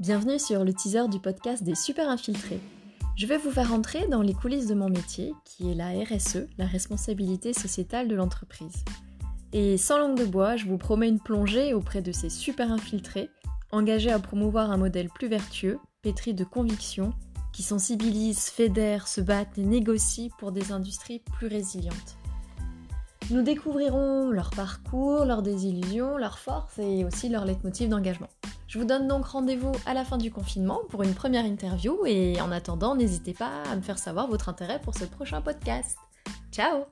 Bienvenue sur le teaser du podcast des Super Infiltrés. Je vais vous faire entrer dans les coulisses de mon métier, qui est la RSE, la responsabilité sociétale de l'entreprise. Et sans langue de bois, je vous promets une plongée auprès de ces super infiltrés, engagés à promouvoir un modèle plus vertueux, pétri de convictions, qui sensibilisent, fédèrent, se battent et négocient pour des industries plus résilientes. Nous découvrirons leur parcours, leurs désillusions, leurs forces et aussi leur leitmotiv d'engagement. Je vous donne donc rendez-vous à la fin du confinement pour une première interview et en attendant, n'hésitez pas à me faire savoir votre intérêt pour ce prochain podcast. Ciao